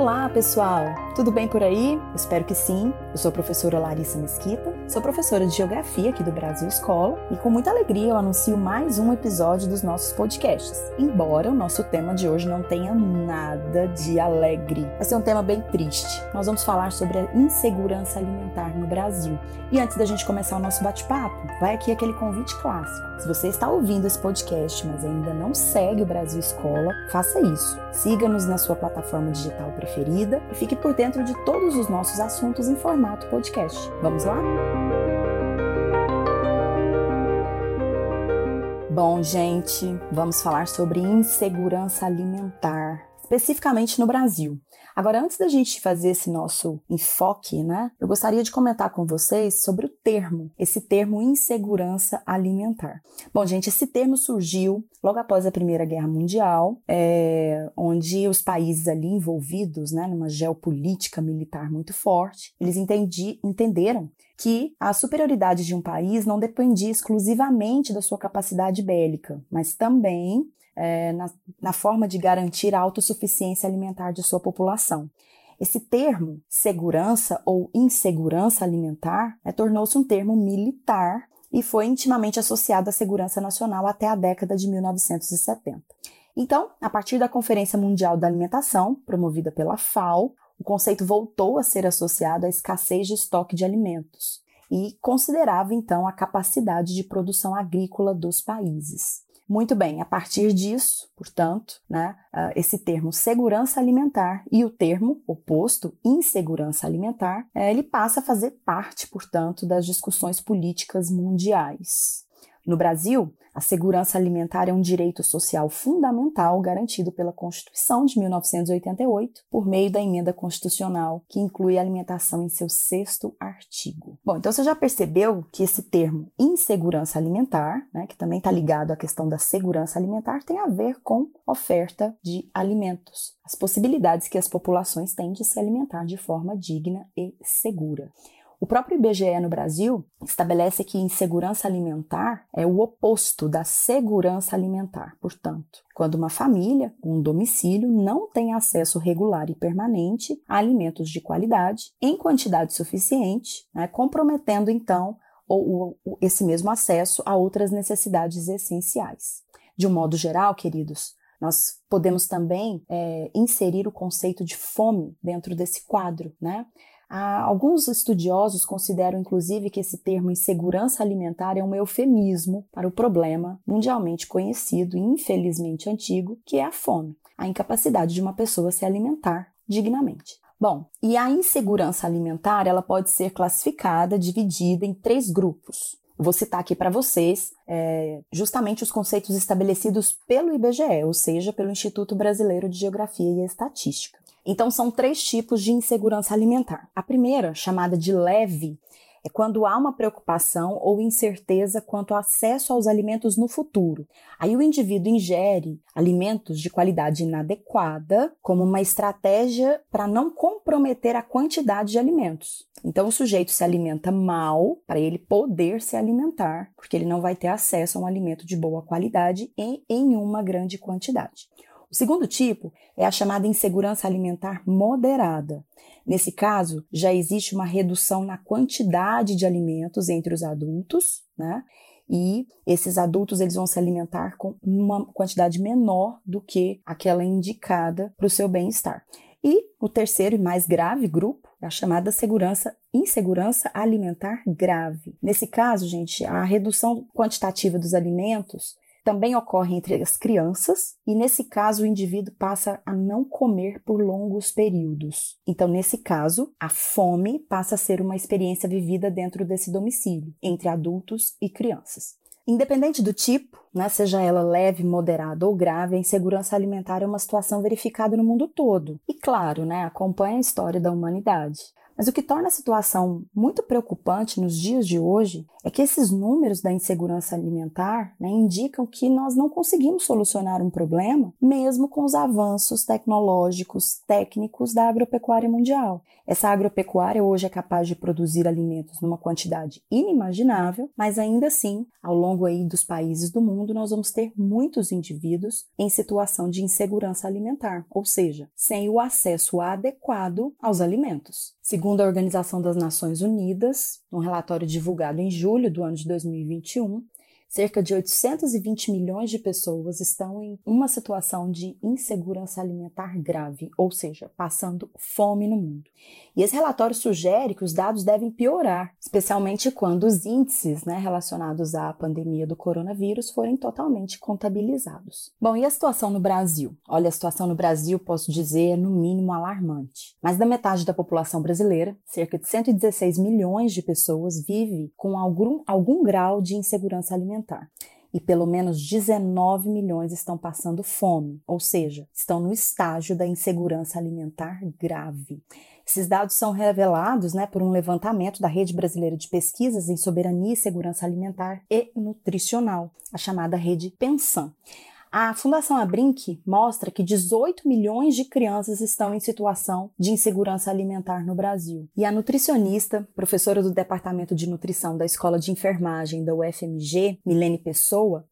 Olá, pessoal! Tudo bem por aí? Espero que sim. Eu sou a professora Larissa Mesquita, sou professora de Geografia aqui do Brasil Escola e com muita alegria eu anuncio mais um episódio dos nossos podcasts. Embora o nosso tema de hoje não tenha nada de alegre, vai ser um tema bem triste. Nós vamos falar sobre a insegurança alimentar no Brasil. E antes da gente começar o nosso bate-papo, vai aqui aquele convite clássico. Se você está ouvindo esse podcast, mas ainda não segue o Brasil Escola, faça isso. Siga-nos na sua plataforma digital preferida e fique por dentro de todos os nossos assuntos em formato podcast. Vamos lá? Bom, gente, vamos falar sobre insegurança alimentar, especificamente no Brasil. Agora, antes da gente fazer esse nosso enfoque, né, eu gostaria de comentar com vocês sobre o termo, esse termo insegurança alimentar. Bom, gente, esse termo surgiu logo após a Primeira Guerra Mundial, é, onde os países ali envolvidos, né, numa geopolítica militar muito forte, eles entendi, entenderam que a superioridade de um país não dependia exclusivamente da sua capacidade bélica, mas também é, na, na forma de garantir a autossuficiência alimentar de sua população. Esse termo, segurança ou insegurança alimentar, é, tornou-se um termo militar e foi intimamente associado à segurança nacional até a década de 1970. Então, a partir da Conferência Mundial da Alimentação, promovida pela FAO, o conceito voltou a ser associado à escassez de estoque de alimentos e considerava então a capacidade de produção agrícola dos países. Muito bem, a partir disso, portanto, né, ah, esse termo segurança alimentar e o termo oposto, insegurança alimentar, eh, ele passa a fazer parte, portanto, das discussões políticas mundiais. No Brasil, a segurança alimentar é um direito social fundamental garantido pela Constituição de 1988 por meio da emenda constitucional que inclui a alimentação em seu sexto artigo. Bom, então você já percebeu que esse termo insegurança alimentar, né, que também está ligado à questão da segurança alimentar, tem a ver com oferta de alimentos, as possibilidades que as populações têm de se alimentar de forma digna e segura. O próprio IBGE no Brasil estabelece que insegurança alimentar é o oposto da segurança alimentar. Portanto, quando uma família, um domicílio, não tem acesso regular e permanente a alimentos de qualidade em quantidade suficiente, né, comprometendo então esse mesmo acesso a outras necessidades essenciais. De um modo geral, queridos, nós podemos também é, inserir o conceito de fome dentro desse quadro, né? Alguns estudiosos consideram, inclusive, que esse termo insegurança alimentar é um eufemismo para o problema mundialmente conhecido e infelizmente antigo, que é a fome, a incapacidade de uma pessoa se alimentar dignamente. Bom, e a insegurança alimentar ela pode ser classificada, dividida em três grupos. Vou citar aqui para vocês é, justamente os conceitos estabelecidos pelo IBGE, ou seja, pelo Instituto Brasileiro de Geografia e Estatística. Então, são três tipos de insegurança alimentar. A primeira, chamada de leve, é quando há uma preocupação ou incerteza quanto ao acesso aos alimentos no futuro. Aí o indivíduo ingere alimentos de qualidade inadequada como uma estratégia para não comprometer a quantidade de alimentos. Então o sujeito se alimenta mal para ele poder se alimentar, porque ele não vai ter acesso a um alimento de boa qualidade e em uma grande quantidade. O segundo tipo é a chamada insegurança alimentar moderada. Nesse caso, já existe uma redução na quantidade de alimentos entre os adultos, né? E esses adultos eles vão se alimentar com uma quantidade menor do que aquela indicada para o seu bem-estar. E o terceiro e mais grave grupo é a chamada segurança, insegurança alimentar grave. Nesse caso, gente, a redução quantitativa dos alimentos também ocorre entre as crianças e, nesse caso, o indivíduo passa a não comer por longos períodos. Então, nesse caso, a fome passa a ser uma experiência vivida dentro desse domicílio, entre adultos e crianças. Independente do tipo, né, seja ela leve, moderada ou grave, a insegurança alimentar é uma situação verificada no mundo todo. E claro, né, acompanha a história da humanidade. Mas o que torna a situação muito preocupante nos dias de hoje é que esses números da insegurança alimentar né, indicam que nós não conseguimos solucionar um problema mesmo com os avanços tecnológicos, técnicos da agropecuária mundial. Essa agropecuária hoje é capaz de produzir alimentos numa quantidade inimaginável, mas ainda assim, ao longo aí dos países do mundo, nós vamos ter muitos indivíduos em situação de insegurança alimentar, ou seja, sem o acesso adequado aos alimentos. Segundo a Organização das Nações Unidas, um relatório divulgado em julho do ano de 2021, cerca de 820 milhões de pessoas estão em uma situação de insegurança alimentar grave, ou seja, passando fome no mundo. E esse relatório sugere que os dados devem piorar, especialmente quando os índices né, relacionados à pandemia do coronavírus forem totalmente contabilizados. Bom, e a situação no Brasil? Olha, a situação no Brasil, posso dizer, no mínimo alarmante. Mais da metade da população brasileira, cerca de 116 milhões de pessoas, vive com algum, algum grau de insegurança alimentar alimentar. E pelo menos 19 milhões estão passando fome, ou seja, estão no estágio da insegurança alimentar grave. Esses dados são revelados né, por um levantamento da Rede Brasileira de Pesquisas em Soberania e Segurança Alimentar e Nutricional, a chamada Rede Pensan. A Fundação Abrinq mostra que 18 milhões de crianças estão em situação de insegurança alimentar no Brasil. E a nutricionista, professora do Departamento de Nutrição da Escola de Enfermagem da UFMG, Milene Pessoa,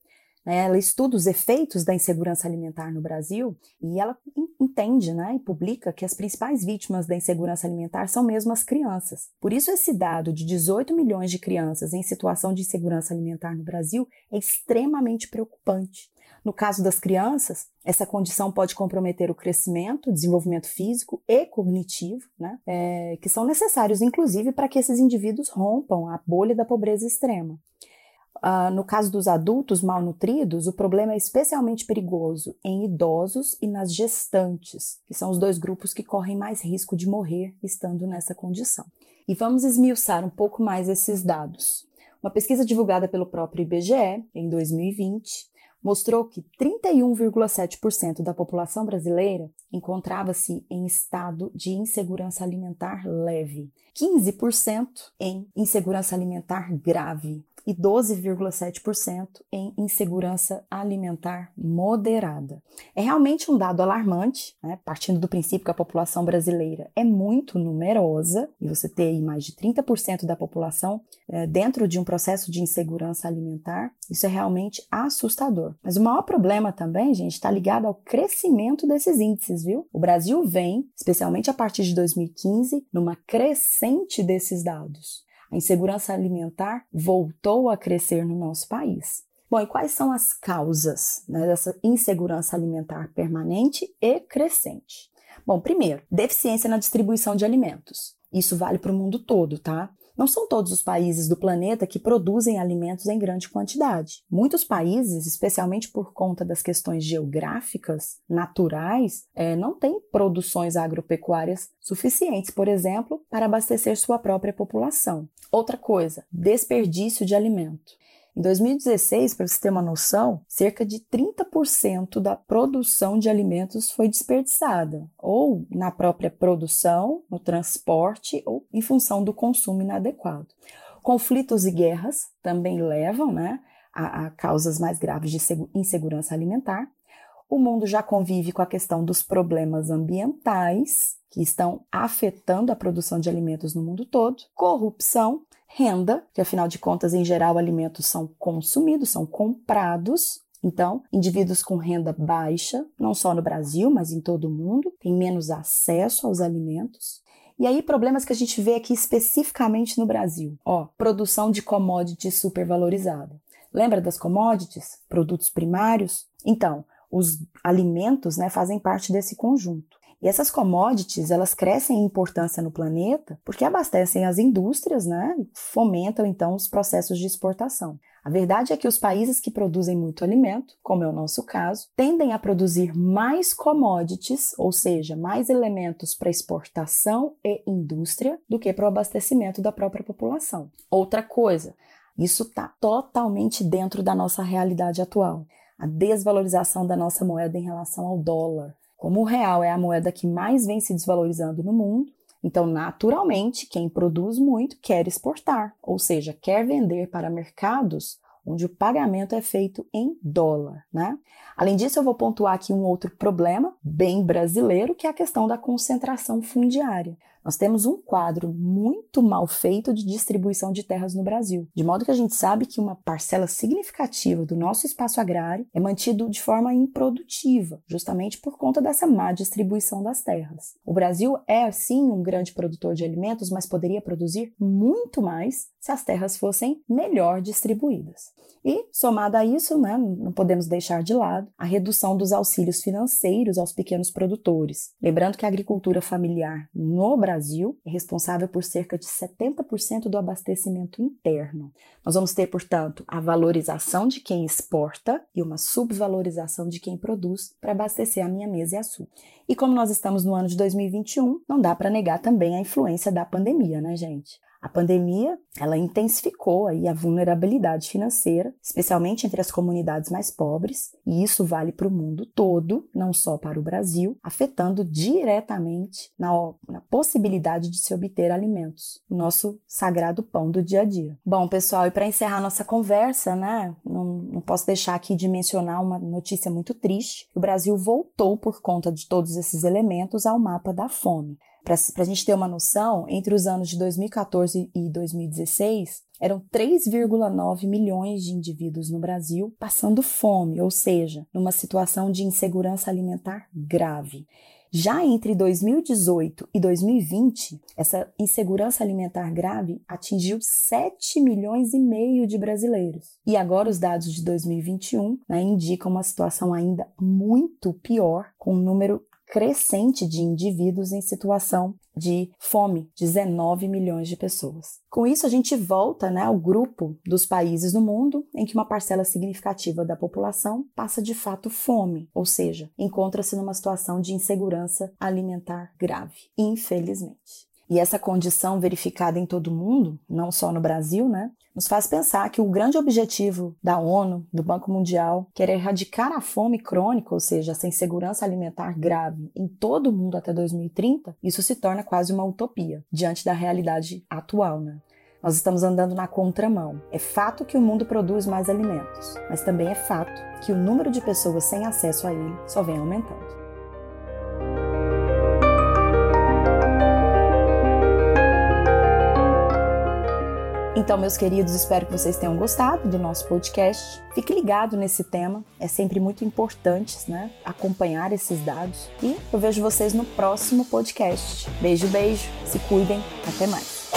né, ela estuda os efeitos da insegurança alimentar no Brasil e ela entende né, e publica que as principais vítimas da insegurança alimentar são mesmo as crianças. Por isso, esse dado de 18 milhões de crianças em situação de insegurança alimentar no Brasil é extremamente preocupante. No caso das crianças, essa condição pode comprometer o crescimento, desenvolvimento físico e cognitivo, né, é, que são necessários, inclusive, para que esses indivíduos rompam a bolha da pobreza extrema. Uh, no caso dos adultos malnutridos, o problema é especialmente perigoso em idosos e nas gestantes, que são os dois grupos que correm mais risco de morrer estando nessa condição. E vamos esmiuçar um pouco mais esses dados. Uma pesquisa divulgada pelo próprio IBGE em 2020 mostrou que 31,7% da população brasileira encontrava-se em estado de insegurança alimentar leve, 15% em insegurança alimentar grave e 12,7% em insegurança alimentar moderada. É realmente um dado alarmante, né? partindo do princípio que a população brasileira é muito numerosa, e você ter mais de 30% da população é, dentro de um processo de insegurança alimentar, isso é realmente assustador. Mas o maior problema também, gente, está ligado ao crescimento desses índices, viu? O Brasil vem, especialmente a partir de 2015, numa crescente desses dados a insegurança alimentar voltou a crescer no nosso país. Bom, e quais são as causas né, dessa insegurança alimentar permanente e crescente? Bom, primeiro, deficiência na distribuição de alimentos. Isso vale para o mundo todo, tá? Não são todos os países do planeta que produzem alimentos em grande quantidade. Muitos países, especialmente por conta das questões geográficas, naturais, é, não têm produções agropecuárias suficientes, por exemplo, para abastecer sua própria população. Outra coisa, desperdício de alimento. Em 2016, para você ter uma noção, cerca de 30% da produção de alimentos foi desperdiçada, ou na própria produção, no transporte, ou em função do consumo inadequado. Conflitos e guerras também levam né, a, a causas mais graves de insegurança alimentar. O mundo já convive com a questão dos problemas ambientais, que estão afetando a produção de alimentos no mundo todo, corrupção renda, que afinal de contas, em geral, alimentos são consumidos, são comprados. Então, indivíduos com renda baixa, não só no Brasil, mas em todo o mundo, têm menos acesso aos alimentos. E aí, problemas que a gente vê aqui especificamente no Brasil. Ó, produção de commodities supervalorizada. Lembra das commodities? Produtos primários? Então, os alimentos né, fazem parte desse conjunto. E essas commodities, elas crescem em importância no planeta porque abastecem as indústrias, né? E fomentam então os processos de exportação. A verdade é que os países que produzem muito alimento, como é o nosso caso, tendem a produzir mais commodities, ou seja, mais elementos para exportação e indústria, do que para o abastecimento da própria população. Outra coisa, isso está totalmente dentro da nossa realidade atual. A desvalorização da nossa moeda em relação ao dólar. Como o real é a moeda que mais vem se desvalorizando no mundo, Então, naturalmente, quem produz muito quer exportar, ou seja, quer vender para mercados onde o pagamento é feito em dólar, né? Além disso, eu vou pontuar aqui um outro problema bem brasileiro, que é a questão da concentração fundiária. Nós temos um quadro muito mal feito de distribuição de terras no Brasil, de modo que a gente sabe que uma parcela significativa do nosso espaço agrário é mantido de forma improdutiva, justamente por conta dessa má distribuição das terras. O Brasil é, sim, um grande produtor de alimentos, mas poderia produzir muito mais se as terras fossem melhor distribuídas. E, somada a isso, né, não podemos deixar de lado a redução dos auxílios financeiros aos pequenos produtores. Lembrando que a agricultura familiar no Brasil é responsável por cerca de 70% do abastecimento interno. Nós vamos ter, portanto, a valorização de quem exporta e uma subvalorização de quem produz para abastecer a minha mesa e a sua. E como nós estamos no ano de 2021, não dá para negar também a influência da pandemia, né, gente? A pandemia, ela intensificou aí a vulnerabilidade financeira, especialmente entre as comunidades mais pobres, e isso vale para o mundo todo, não só para o Brasil, afetando diretamente na, na possibilidade de se obter alimentos, o nosso sagrado pão do dia a dia. Bom, pessoal, e para encerrar nossa conversa, né, não, não posso deixar aqui de mencionar uma notícia muito triste. O Brasil voltou por conta de todos esses elementos ao mapa da fome. Para a gente ter uma noção, entre os anos de 2014 e 2016, eram 3,9 milhões de indivíduos no Brasil passando fome, ou seja, numa situação de insegurança alimentar grave. Já entre 2018 e 2020, essa insegurança alimentar grave atingiu 7 milhões e meio de brasileiros. E agora os dados de 2021 né, indicam uma situação ainda muito pior, com um número crescente de indivíduos em situação de fome, 19 milhões de pessoas. Com isso, a gente volta né, ao grupo dos países no mundo em que uma parcela significativa da população passa de fato fome, ou seja, encontra-se numa situação de insegurança alimentar grave, infelizmente. E essa condição verificada em todo o mundo, não só no Brasil, né, nos faz pensar que o grande objetivo da ONU, do Banco Mundial, que era erradicar a fome crônica, ou seja, essa insegurança alimentar grave em todo o mundo até 2030, isso se torna quase uma utopia diante da realidade atual, né? Nós estamos andando na contramão. É fato que o mundo produz mais alimentos, mas também é fato que o número de pessoas sem acesso a ele só vem aumentando. Então, meus queridos, espero que vocês tenham gostado do nosso podcast. Fique ligado nesse tema, é sempre muito importante né, acompanhar esses dados. E eu vejo vocês no próximo podcast. Beijo, beijo, se cuidem, até mais.